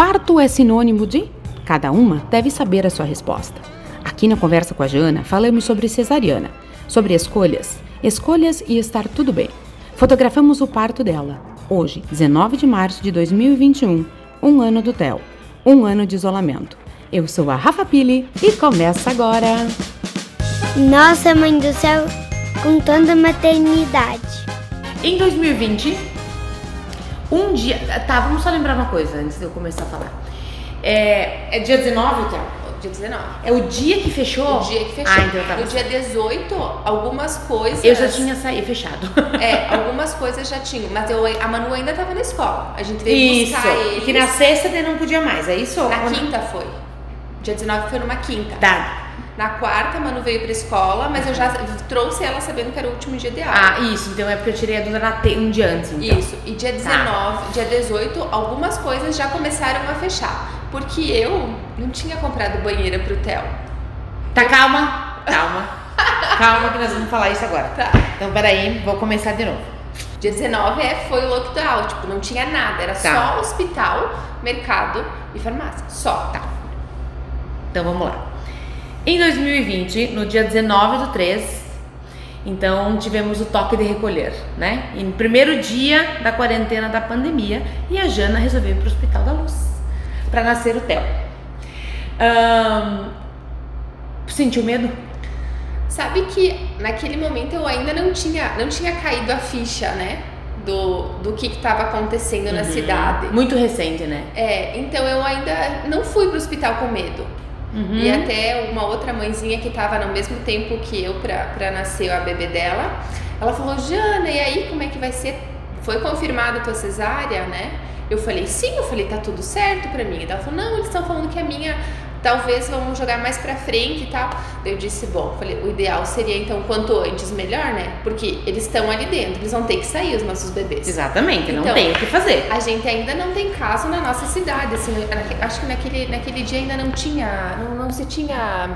Parto é sinônimo de? Cada uma deve saber a sua resposta. Aqui na Conversa com a Jana, falamos sobre cesariana, sobre escolhas, escolhas e estar tudo bem. Fotografamos o parto dela, hoje, 19 de março de 2021, um ano do TEL, um ano de isolamento. Eu sou a Rafa Pili e começa agora! Nossa Mãe do Céu, contando a maternidade. Em 2020, um dia. Tá, vamos só lembrar uma coisa antes de eu começar a falar. É, é dia 19, Théo? Dia 19. É o dia que fechou? O dia que fechou. Ah, então tá. No dia 18, algumas coisas. Eu já tinha saído fechado. É, algumas coisas já tinham. Mas eu, a Manu ainda tava na escola. A gente veio Isso. buscar eles. Que na sexta daí não podia mais, é isso? Na quinta foi. Dia 19 foi numa quinta. Tá. Na quarta, a Manu veio pra escola, mas eu já trouxe ela sabendo que era o último dia de aula. Ah, isso. Então é porque eu tirei a dúvida na te... um dia antes. Então. Isso. E dia 19, dia 18, algumas coisas já começaram a fechar. Porque eu não tinha comprado banheira pro Theo. Tá, calma. Calma. calma que nós vamos falar isso agora. Tá. Então peraí, vou começar de novo. Dia 19 é, foi o lockdown, tipo, não tinha nada, era Tá. só hospital, mercado e farmácia. Só. Tá. Então vamos lá. Em 2020, no dia 19 do 3, então tivemos o toque de recolher, né? E no primeiro dia da quarentena da pandemia, e a Jana resolveu ir para o Hospital da Luz para nascer o Theo. Ahn, sentiu medo? Sabe que naquele momento eu ainda não tinha, não tinha caído a ficha, né? Do, do que estava acontecendo na cidade. Muito recente, né? É, então eu ainda não fui pro hospital com medo. Uhum. E até uma outra mãezinha que estava no mesmo tempo que eu pra, pra nascer a bebê dela, ela falou, Jana, e aí como é que vai ser? Foi confirmada tua cesárea, né? Eu falei, sim, eu falei, tá tudo certo pra mim. Ela falou, não, eles estão falando que a minha talvez vamos jogar mais pra frente e tal. Eu disse, bom, falei, o ideal seria então quanto antes melhor, né? Porque eles estão ali dentro, eles vão ter que sair os nossos bebês. Exatamente, não Então, tem o que fazer. A gente ainda não tem caso na nossa cidade, assim, acho que naquele, naquele dia ainda não tinha, não, não se tinha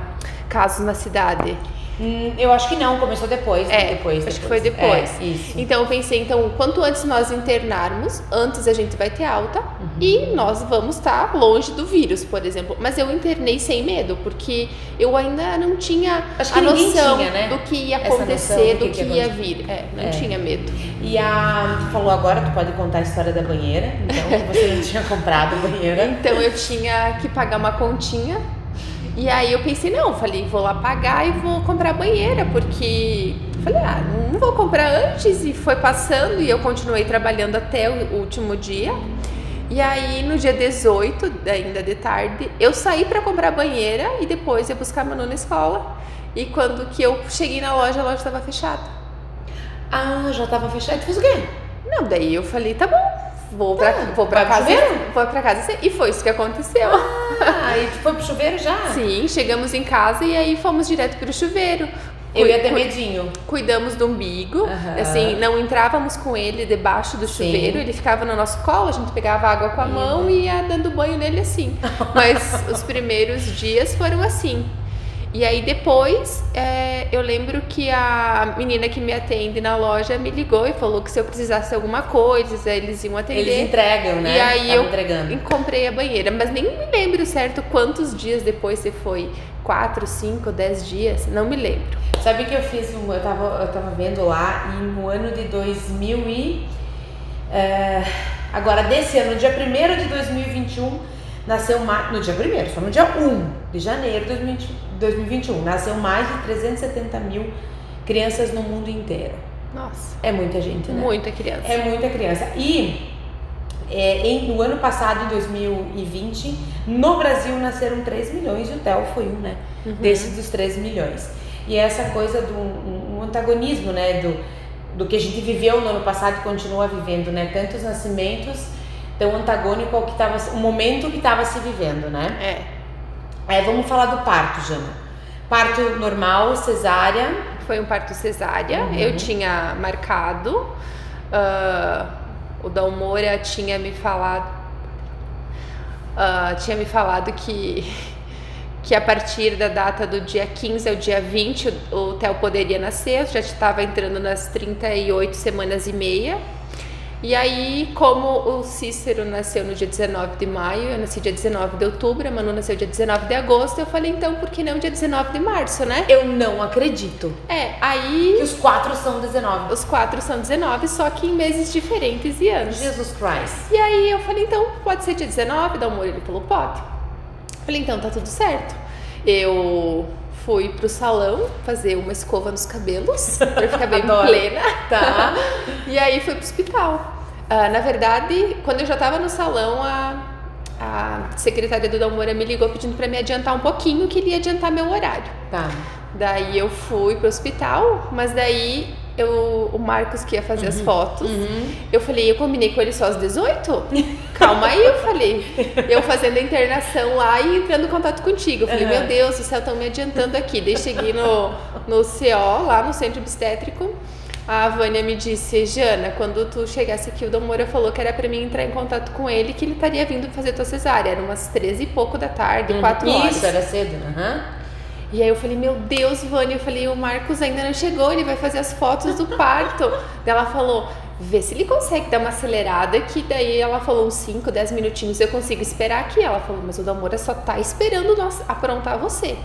casos na cidade. Hum, eu acho que não, começou depois. É, depois, acho que foi depois. É, isso. Então eu pensei, então, quanto antes nós internarmos, antes a gente vai ter alta e nós vamos estar longe do vírus, por exemplo. Mas eu internei sem medo, porque eu ainda não tinha que a noção tinha, né? do que ia acontecer, do do que que, que ia vir. É, não É. tinha medo. E a. Tu falou agora, tu pode contar a história da banheira, então que você não tinha comprado banheira. Então eu tinha que pagar uma continha. E aí eu pensei, não, falei, vou lá pagar e vou comprar banheira, porque falei, ah, não vou comprar antes e foi passando e eu continuei trabalhando até o último dia. E aí no dia 18, ainda de tarde, eu saí para comprar banheira e depois ia buscar a Manu na escola. E quando que eu cheguei na loja, a loja estava fechada. Ah, já tava fechado. Tu fez o quê? Não, daí eu falei, tá bom, vou pra, Tá, vou pra casa. chuveiro? Vou pra casa. E foi isso que aconteceu. Ah, e foi pro chuveiro já? Sim, chegamos em casa e aí fomos direto pro chuveiro. Eu ia ter medinho. Cuidamos do umbigo, Aham. assim, não entrávamos com ele debaixo do Sim. chuveiro, ele ficava no nosso colo, a gente pegava água com a mão e ia dando banho nele assim. Mas os primeiros dias foram assim. E aí depois é, eu lembro que a menina que me atende na loja me ligou e falou que se eu precisasse alguma coisa, eles iam atender. Eles entregam, né? E aí eu entregando. comprei a banheira, mas nem me lembro certo quantos dias depois você foi. Quatro, cinco, dez dias? Não me lembro. Sabe que eu fiz, um, eu tava, eu tava vendo lá e no ano de 2000 e... é, agora, desse ano, no dia 1 de 2021, nasceu mais... No dia 1 só no dia 1 de janeiro de 2020 2021, nasceu mais de 370 mil crianças no mundo inteiro. Nossa, É muita gente, né? muita criança. É muita criança. E é, em- no ano passado, em 2020, no Brasil nasceram 3 milhões e o Theo foi um, né? Desses dos 3 milhões. E essa coisa do um, um antagonismo, né? Do, do que a gente viveu no ano passado e continua vivendo, né? Tantos nascimentos tão antagônico ao que estava, o momento que estava se vivendo, né? É, É, vamos falar do parto, Jana. Parto normal, cesárea. foi um parto cesárea. Uhum. Eu tinha marcado. ah, o Dalmora tinha me falado. ah, tinha me falado que. Que a partir da data do dia 15 ao dia 20 o, o Theo poderia nascer, eu já estava entrando nas 38 semanas e meia. E aí, como o Cícero nasceu no dia 19 de maio, eu nasci dia 19 de outubro, a Manu nasceu dia 19 de agosto, eu falei, então, por que não dia 19 de março, né? Eu não acredito. É, aí. Que os quatro são 19. Os quatro são 19, só que em meses diferentes e anos. Jesus Christ. E aí eu falei, então, pode ser dia 19, dá amor, ele falou, pode. Falei, então tá tudo certo. Eu fui pro salão fazer uma escova nos cabelos pra ficar bem plena. Tá. E aí fui pro hospital. Ah, na verdade, quando eu já tava no salão, a, a secretária do Dalmora me ligou pedindo para me adiantar um pouquinho, que ele ia adiantar meu horário. Tá. Daí eu fui pro hospital, mas daí eu, o Marcos que ia fazer as fotos, eu falei, eu combinei com ele só às 18? Calma aí, eu falei. Eu fazendo a internação lá e entrando em contato contigo. Eu falei, Uhum. meu Deus do céu, estão me adiantando aqui. Daí cheguei no, no CO, lá no centro obstétrico. A Vânia me disse, Jana, quando tu chegasse aqui, o Dom Moura falou que era pra mim entrar em contato com ele, que ele estaria vindo fazer tua cesárea. Era umas 13 e pouco da tarde, 4 horas. Uhum. Isso, era cedo. Aham. E aí eu falei, meu Deus, Vânia, eu falei, o Marcos ainda não chegou, ele vai fazer as fotos do parto. Ela falou, vê se ele consegue dar uma acelerada, que daí ela falou uns 5, 10 minutinhos, eu consigo esperar aqui. Ela falou, mas o Damora só tá esperando nós aprontar você.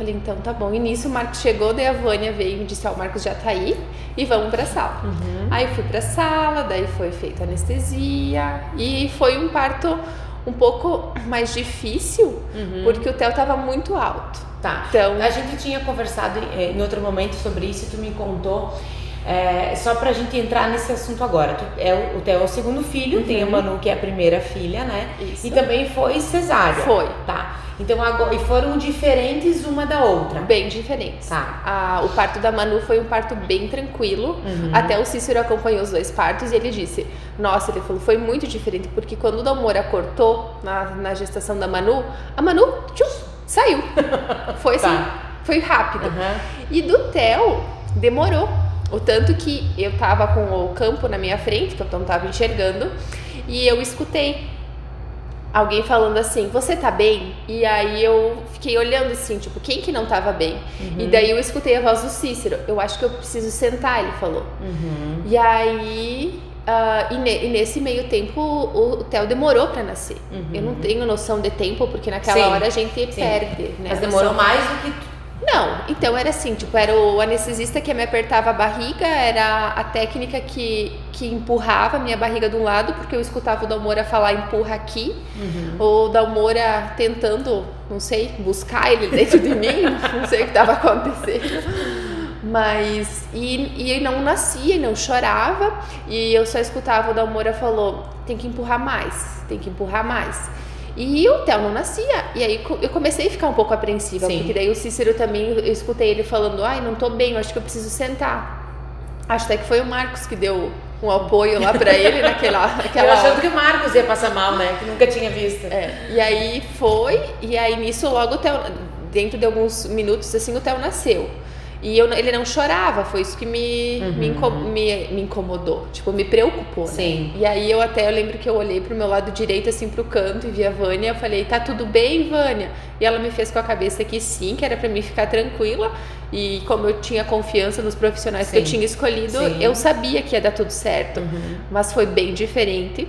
Falei, então tá bom. E nisso o Marcos chegou, daí a Vânia veio e me disse, ó, o Marcos já tá aí e vamos pra sala. Aí eu fui pra sala, daí foi feita anestesia e foi um parto um pouco mais difícil, porque o Theo tava muito alto. Tá. Então- a gente tinha conversado eh, em outro momento sobre isso e tu me contou. É, só pra gente entrar nesse assunto agora. Tu, é, o- Theo é o segundo filho, tem a Manu que é a primeira filha, né? Isso. E também foi cesárea. Foi. Tá. Então agora. E foram diferentes uma da outra. Bem diferentes. Tá. A- o parto da Manu foi um parto bem tranquilo. Uhum. Até o Cícero acompanhou os dois partos e ele disse: Nossa, ele falou, foi muito diferente, porque quando o Dalmora cortou na, na gestação da Manu, a Manu tchum, saiu. Foi assim, Tá. foi rápido. Aham. E do Theo, demorou. O tanto que eu tava com o campo na minha frente, que eu não tava enxergando, e eu escutei alguém falando assim, você tá bem? E aí eu fiquei olhando assim, tipo, quem que não tava bem? E daí eu escutei a voz do Cícero, eu acho que eu preciso sentar, ele falou. Uhum. E aí, ah, e, ne- e nesse meio tempo, o, o Theo demorou pra nascer. Eu não tenho noção de tempo, porque naquela Sim. hora a gente Sim. perde, né? Mas demorou mais do que. Não, então era assim, tipo, era o anestesista que me apertava a barriga, era a técnica que, que empurrava a minha barriga de um lado, porque eu escutava o Dalmora falar empurra aqui, ou o Dalmora tentando, não sei, buscar ele dentro de mim, não sei o que estava acontecendo. Mas, e, e não nascia, e não chorava, e eu só escutava o Dalmora falou, tem que empurrar mais, tem que empurrar mais. E o Theo não nascia. E aí eu comecei a ficar um pouco apreensiva, Sim. porque daí o Cícero também, eu escutei ele falando, ai, não tô bem, eu acho que eu preciso sentar. Acho até que foi o Marcos que deu um apoio lá pra ele naquela, naquela Eu achando que o Marcos ia passar mal, né? Que nunca tinha visto. é, e aí foi, e aí nisso logo o Theo, dentro de alguns minutos assim, o Theo nasceu. E eu, ele não chorava, foi isso que me, me, inco- me, me incomodou, tipo, me preocupou. né? Sim. E aí eu até eu lembro que eu olhei pro meu lado direito, assim, pro canto e vi a Vânia, eu falei, tá tudo bem, Vânia? E ela me fez com a cabeça que sim, que era pra mim ficar tranquila. E como eu tinha confiança nos profissionais que eu Sim. tinha escolhido, Sim. eu sabia que ia dar tudo certo. Mas foi bem diferente.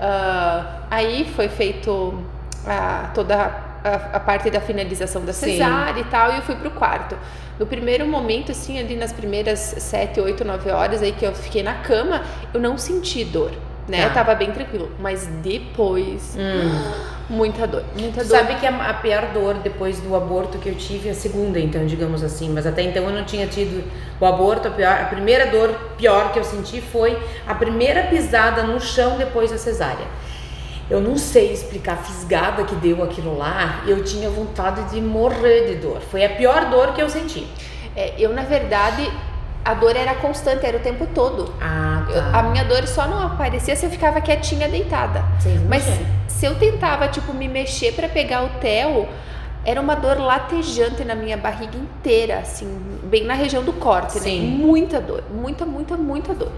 Ah, aí foi feito ah, toda a, a parte da finalização da Sim. cesárea e tal, e eu fui pro quarto. No primeiro momento, assim, ali nas primeiras 7, 8, 9 horas aí que eu fiquei na cama, eu não senti dor, né? Tá. Eu tava bem tranquilo. Mas depois, muita dor, muita dor. sabe que a, a pior dor depois do aborto que eu tive, a segunda, então, digamos assim, mas até então eu não tinha tido o aborto, a, pior, a primeira dor pior que eu senti foi a primeira pisada no chão depois da cesárea. Eu não sei explicar a fisgada que deu aquilo lá, eu tinha vontade de morrer de dor. Foi a pior dor que eu senti. É, eu, na verdade, a dor era constante, era o tempo todo. Ah, Eu- a minha dor só não aparecia se eu ficava quietinha deitada. Não Mas se eu tentava, tipo, me mexer pra pegar o Theo, era uma dor latejante na minha barriga inteira, assim, bem na região do corte, Sim. né? Muita dor, muita, muita, muita dor.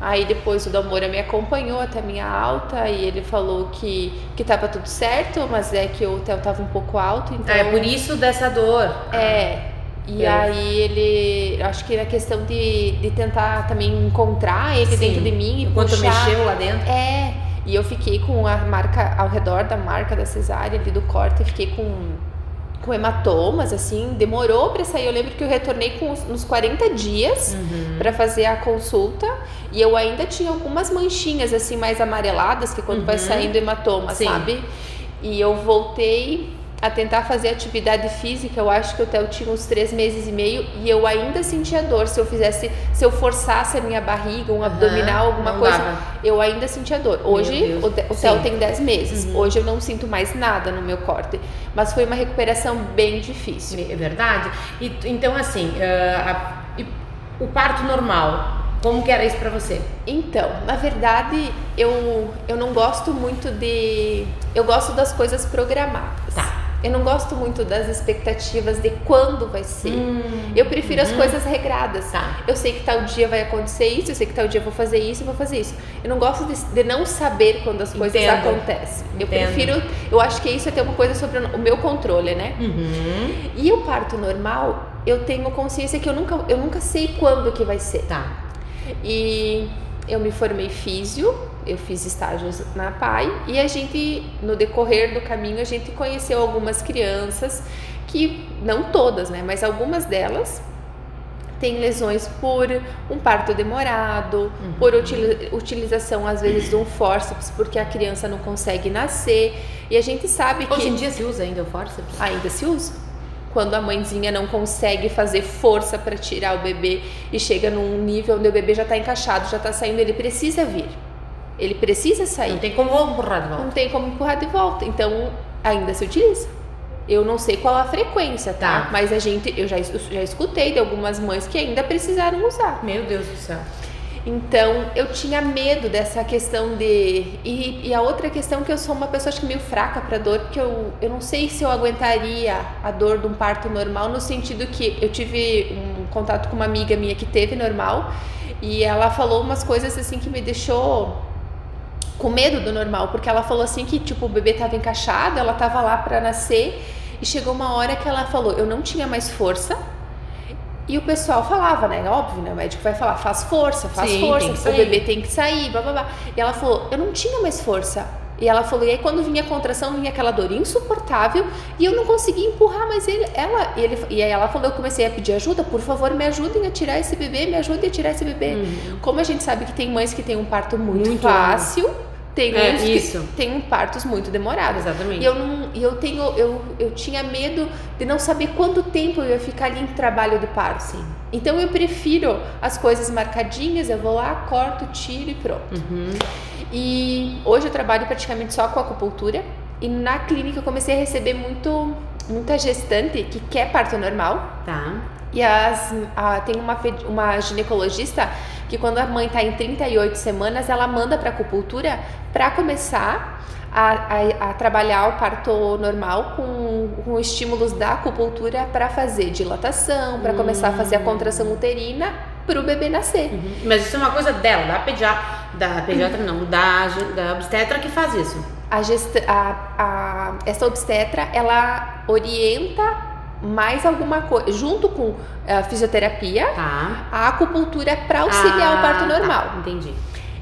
Aí depois o Dalmora me acompanhou até a minha alta e ele falou que, que tava tudo certo, mas é que o Theo tava um pouco alto, então... Ah, é por isso dessa dor. É, E Eu- aí ele, acho que a questão de, de tentar também encontrar ele Sim. dentro de mim e Enquanto puxar. mexeu lá dentro. É, e eu fiquei com a marca ao redor da marca da cesárea ali do corte, fiquei com com hematomas assim, demorou pra sair. Eu lembro que eu retornei com uns, uns 40 dias Uhum. pra fazer a consulta e eu ainda tinha algumas manchinhas assim mais amareladas que quando vai Uhum. saindo hematoma, Sim. sabe? E eu voltei a tentar fazer atividade física, eu acho que o Theo tinha uns três meses e meio e eu ainda sentia dor. Se eu fizesse, se eu forçasse a minha barriga, um abdominal, alguma coisa, dava. eu ainda sentia dor. Hoje, o, Theo tem 10 meses. Uhum. Hoje eu não sinto mais nada no meu corte. Mas foi uma recuperação bem difícil. É verdade. E, então, assim, ah, a- e o parto normal, como que era isso pra você? Então, na verdade, eu, eu não gosto muito de. Eu gosto das coisas programadas. Tá. Eu não gosto muito das expectativas de quando vai ser. Eu prefiro as Uhum. coisas regradas. Tá. Eu sei que tal dia vai acontecer isso, eu sei que tal dia eu vou fazer isso, eu vou fazer isso. Eu não gosto de, de não saber quando as coisas Entendo. acontecem. Eu Entendo. prefiro, eu acho que isso é ter uma coisa sobre o meu controle, né? Uhum. E o parto normal, eu tenho consciência que eu nunca, eu nunca sei quando que vai ser. Tá. E eu me formei físio, eu fiz estágios na PAI e a gente, no decorrer do caminho, a gente conheceu algumas crianças que, não todas, né, mas algumas delas têm lesões por um parto demorado, por utili- utilização às vezes de um fórceps porque a criança não consegue nascer e a gente sabe que Hoje em dia se usa ainda o fórceps? ainda se usa. Quando a mãezinha não consegue fazer força para tirar o bebê e chega num nível onde o bebê já está encaixado, já está saindo, ele precisa vir. Ele precisa sair. Não tem como empurrar de Não volta. tem como empurrar de volta. Então, ainda se utiliza. Eu não sei qual a frequência, tá? Tá. Mas a gente, eu já, es- já escutei de algumas mães que ainda precisaram usar. Meu Deus do céu. Então, eu tinha medo dessa questão de. E, e a outra questão que eu sou uma pessoa acho que meio fraca para dor, porque eu, eu não sei se eu aguentaria a dor de um parto normal, no sentido que eu tive um contato com uma amiga minha que teve normal e ela falou umas coisas assim que me deixou com medo do normal, porque ela falou assim que tipo o bebê tava encaixado, ela tava lá para nascer e chegou uma hora que ela falou, eu não tinha mais força. E o pessoal falava, né? Óbvio, né? O médico vai falar, faz força, faz Sim, força, o bebê tem que sair, blá blá blá. E ela falou, eu não tinha mais força. E ela falou, e aí quando vinha a contração, vinha aquela dor insuportável e eu não conseguia empurrar mais ele, ela. E, ele, e aí ela falou, eu comecei a pedir ajuda, por favor, me ajudem a tirar esse bebê, me ajudem a tirar esse bebê. Como a gente sabe que tem mães que têm um parto muito, Uhum. Muito fácil, tem É, uns isso. que têm partos muito demorados. Exatamente. E eu não, eu tenho, eu, eu tinha medo de não saber quanto tempo eu ia ficar ali em trabalho de parto. Sim. Então eu prefiro as coisas marcadinhas, eu vou lá, corto, tiro e pronto. Uhum. E hoje eu trabalho praticamente só com acupuntura. E na clínica eu comecei a receber muito muita gestante que quer parto normal. Tá. e as, a- tem uma, uma ginecologista que quando a mãe está em 38 semanas, ela manda para acupuntura para começar a, a- a trabalhar o parto normal com, com estímulos da acupuntura para fazer dilatação, para começar a fazer a contração uterina para o bebê nascer. Uhum. Mas isso é uma coisa dela, da pediatra, da pediatra não, da, da obstetra que faz isso. A gesta, a, a, essa obstetra, ela orienta mais alguma coisa, junto com a fisioterapia, Tá. a acupuntura para auxiliar o parto Ah, tá, normal. entendi.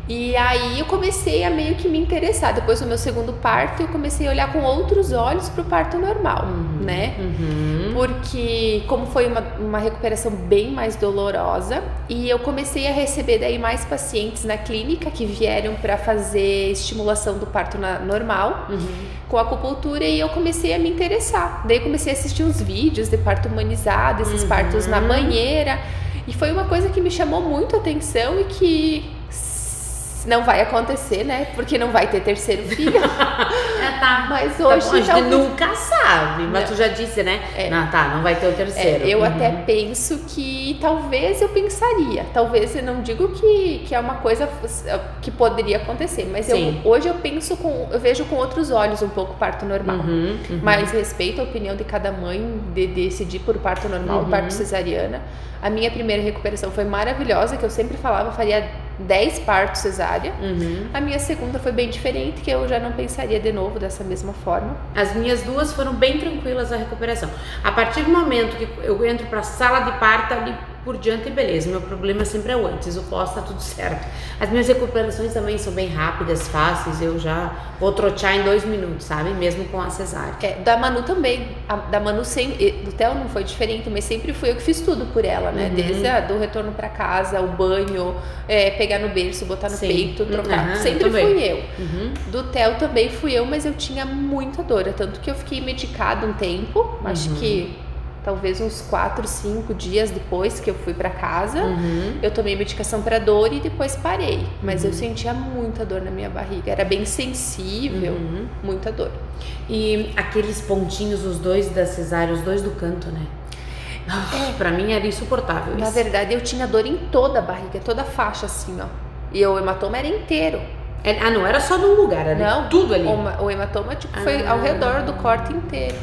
E aí eu comecei a meio que me interessar. Depois do meu segundo parto, eu comecei a olhar com outros olhos para o parto normal, né? Uhum. Porque como foi uma, uma recuperação bem mais dolorosa e eu comecei a receber daí mais pacientes na clínica que vieram para fazer estimulação do parto na- normal Uhum. com acupuntura e eu comecei a me interessar. Daí eu comecei a assistir uns vídeos de parto humanizado, esses Uhum. partos na banheira. E foi uma coisa que me chamou muito a atenção e que não vai acontecer, né? Porque não vai ter terceiro filho. É, tá. Mas Tá hoje bom, a gente talvez- nunca sabe, mas Não. tu já disse, né? É. Não, tá, não vai ter o É, terceiro. eu Uhum. até penso que talvez eu pensaria, talvez eu não digo que, que é uma coisa que poderia acontecer, mas eu, hoje eu penso com, eu vejo com outros olhos um pouco o parto normal. Uhum, uhum. Mas respeito a opinião de cada mãe de decidir por parto normal Uhum. ou parto cesariana. A minha primeira recuperação foi maravilhosa, que eu sempre falava, faria 10 partos cesárea. Uhum. A minha segunda foi bem diferente, que eu já não pensaria de novo dessa mesma forma. As minhas duas foram bem tranquilas a recuperação. A partir do momento que eu entro para a sala de parto ali por diante, beleza. Meu problema sempre é o antes, o pós tá tudo certo. As minhas recuperações também são bem rápidas, fáceis. Eu já vou trotear em dois minutos, sabe? Mesmo com a cesárea. É, da Manu também. A, da Manu sempre. Do Theo não foi diferente, mas sempre fui eu que fiz tudo por ela, né? Uhum. Desde a, do retorno para casa, o banho, é, pegar no berço, botar no Sim. peito, trocar. Uhum, sempre eu fui eu. Uhum. Do Theo também fui eu, mas eu tinha muita dor. Tanto que eu fiquei medicada um tempo, acho Uhum. que talvez uns 4, 5 dias depois que eu fui para casa. Uhum. Eu tomei medicação para dor e depois parei. Mas Uhum. eu sentia muita dor na minha barriga. Era bem sensível, Uhum. muita dor. E aqueles pontinhos, os dois da cesárea, os dois do canto, né? Ah, Pra mim era insuportável Na isso. verdade, eu tinha dor em toda a barriga, toda a faixa assim, ó. E o hematoma era inteiro. É- Ah, não era só num lugar, era Não, tudo ali. O, o hematoma tipo, foi Ah. ao redor do corte inteiro.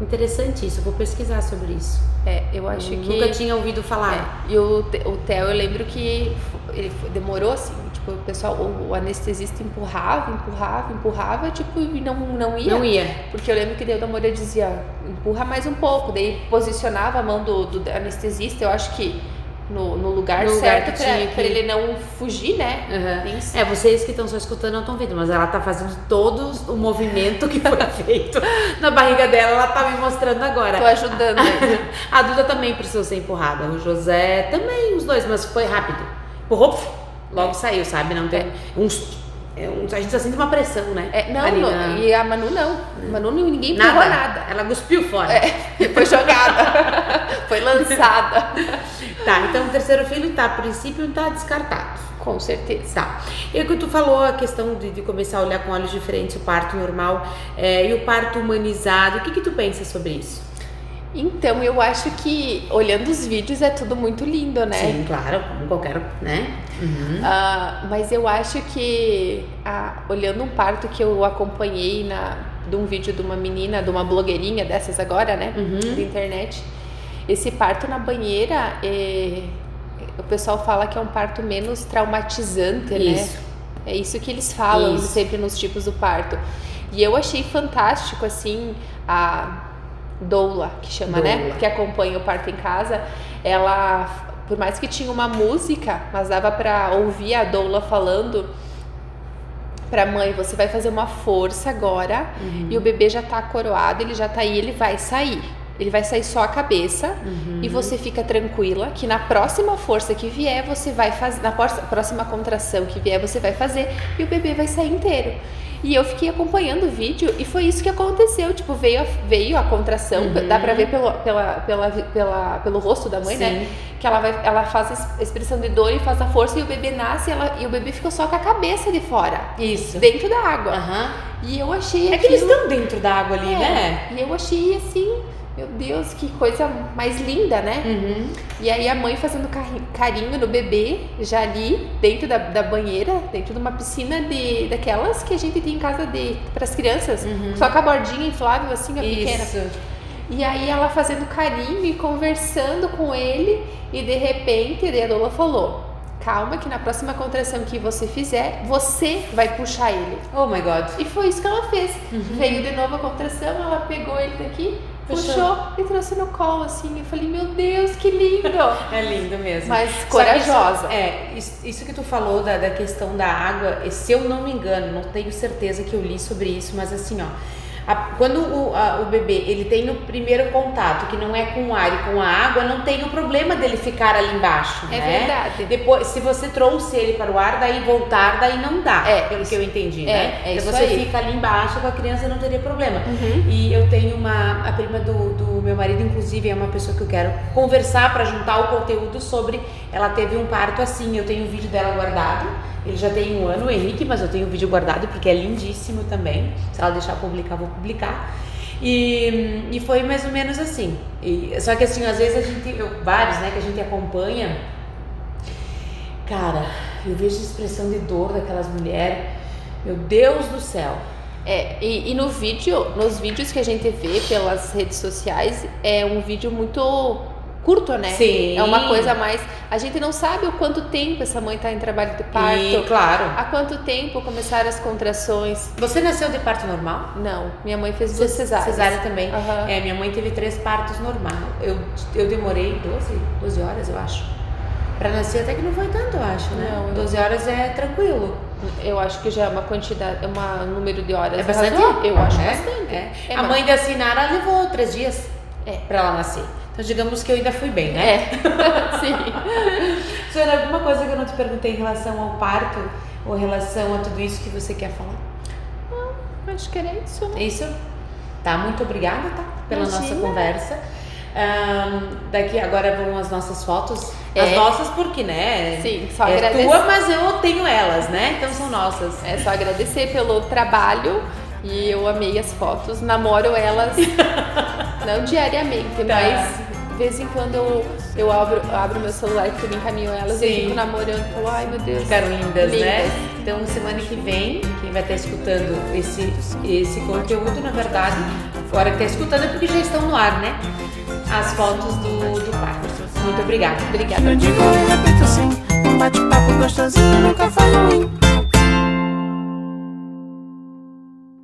Interessante isso, eu vou pesquisar sobre isso. É, eu acho Eu que. Nunca tinha ouvido falar. É, e o, o Theo, eu lembro que ele demorou assim, tipo, o pessoal, o, o anestesista empurrava, empurrava, empurrava, tipo, e não, não ia. Não ia. Porque eu lembro que daí o namoro dizia, empurra mais um pouco, daí posicionava a mão do, do anestesista, eu acho que no, no lugar No lugar certo pra ele não fugir, né? Se- É, vocês que estão só escutando não estão vendo, mas ela tá fazendo todo o movimento que foi feito na barriga dela, ela tá me mostrando agora. Tô ajudando. A Duda também precisou ser empurrada, o José também, os dois, mas foi rápido. Empurrou, logo saiu, sabe? Não tem uns, é um- a gente só sente uma pressão, né? É, não, não, e a Manu não. Manu ninguém empurrou nada. nada. Ela cuspiu fora. É, foi jogada. foi lançada. Tá, então o terceiro filho tá, a princípio tá descartado. Com certeza. Tá. E o que tu falou, a questão de, de começar a olhar com olhos diferentes o parto normal é, e o parto humanizado, o que que tu pensa sobre isso? Então, eu acho que olhando os vídeos é tudo muito lindo, né? Sim, claro, como qualquer, né? Uhum. Ah, mas eu acho que ah, olhando um parto que eu acompanhei na, de um vídeo de uma menina, de uma blogueirinha dessas agora, né? Uhum. Da internet. Esse parto na banheira, é, o pessoal fala que é um parto menos traumatizante, Isso. né? É isso que eles falam Isso. sempre nos tipos do parto. E eu achei fantástico, assim, a doula, que chama, né? Doula. Que acompanha o parto em casa. Ela, por mais que tinha uma música, mas dava pra ouvir a doula falando pra mãe, você vai fazer uma força agora Uhum. e o bebê já tá coroado, ele já tá aí, ele vai sair. Ele vai sair só a cabeça Uhum. e você fica tranquila que na próxima força que vier, você vai fazer, na próxima contração que vier, você vai fazer e o bebê vai sair inteiro. E eu fiquei acompanhando o vídeo e foi isso que aconteceu. Tipo, veio a, veio a contração, Uhum. dá pra ver pelo, pela, pela, pela, pelo rosto da mãe, né? Sim. Que ela, vai, ela faz a es- expressão de dor e faz a força e o bebê nasce e, ela, e o bebê ficou só com a cabeça de fora, Isso. dentro da água. Aham. E eu achei É que eles aquilo- estão dentro da água ali, é, né? E eu achei assim, meu Deus, que coisa mais linda, né? Uhum. E aí a mãe fazendo carinho no bebê, já ali dentro da, da banheira, dentro de uma piscina de daquelas que a gente tem em casa de para as crianças, só com a bordinha inflável assim, a pequena. E aí ela fazendo carinho e conversando com ele e de repente a doula falou: "Calma que na próxima contração que você fizer, você vai puxar ele". Oh my God. E foi isso que ela fez. Veio de novo a contração, ela pegou ele daqui, Puxou. puxou e trouxe no colo assim. Eu falei: "Meu Deus, que lindo!" É lindo mesmo. Mas corajosa. Isso, é, isso, que tu falou da, da questão da água, se eu não me engano, não tenho certeza que eu li sobre isso, mas assim, ó. A- quando o, a- o bebê ele tem o primeiro contato, que não é com o ar e com a água, não tem o problema dele ficar ali embaixo. É né? verdade. Depois, se você trouxe ele para o ar, daí voltar, daí não dá. É, pelo isso- que eu entendi, é, né? é então você aí. fica ali embaixo com a criança não teria problema. Uhum. E eu tenho uma. A prima do, do meu marido, inclusive, é uma pessoa que eu quero conversar para juntar o conteúdo sobre. Ela teve um parto assim. Eu tenho o vídeo dela guardado. Ele já tem um ano, o Henrique, mas eu tenho o vídeo guardado porque é lindíssimo também. Se ela deixar publicar, vou publicar. E, e foi mais ou menos assim. E, só que assim, às vezes a gente. Eu, vários, né, que a gente acompanha. Cara, eu vejo a expressão de dor daquelas mulheres. Meu Deus do céu. É, e, e no vídeo, nos vídeos que a gente vê pelas redes sociais, é um vídeo muito curto, né? Sim. É uma coisa mais. A gente não sabe o quanto tempo essa mãe está em trabalho de parto. E, claro. Há quanto tempo começaram as contrações? Você nasceu de parto normal? Não, minha mãe fez duas cesáreas. Cesárea também. Aham. É, minha mãe teve três partos normal. Eu, eu demorei 12, 12 horas, eu acho. Pra nascer até que não foi tanto, eu acho, né? Não, eu- 12 horas é tranquilo. Eu acho que já é uma quantidade, é um número de horas. É bastante? Eu acho É, bastante. é. É, a mãe da Sinara levou três dias É. pra ela nascer. Então, digamos que eu ainda fui bem, né? É, sim. Senhora, alguma coisa que eu não te perguntei em relação ao parto ou em relação a tudo isso que você quer falar? Acho que era isso. né? É isso? Tá, muito obrigada, tá? Pela Imagina. nossa conversa. Ahn, daqui agora vão as nossas fotos. As É. nossas porque, né? Sim, só é agradecer. tua, mas eu tenho elas, né? Então são nossas. É só agradecer pelo trabalho e eu amei as fotos. Namoro elas não diariamente, Tá. mas de vez em quando eu, eu abro, abro meu celular e eu encaminho elas Sim. e fico namorando e falo, ai meu Deus. Ficaram lindas, né? Lindas. Então semana que vem, quem vai estar escutando esse, esse conteúdo, na verdade, agora que está escutando é porque já estão no ar, né? As fotos do, do parto. Muito obrigada. Obrigada. Eu digo e repito sim, um bate-papo gostosinho nunca foi ruim.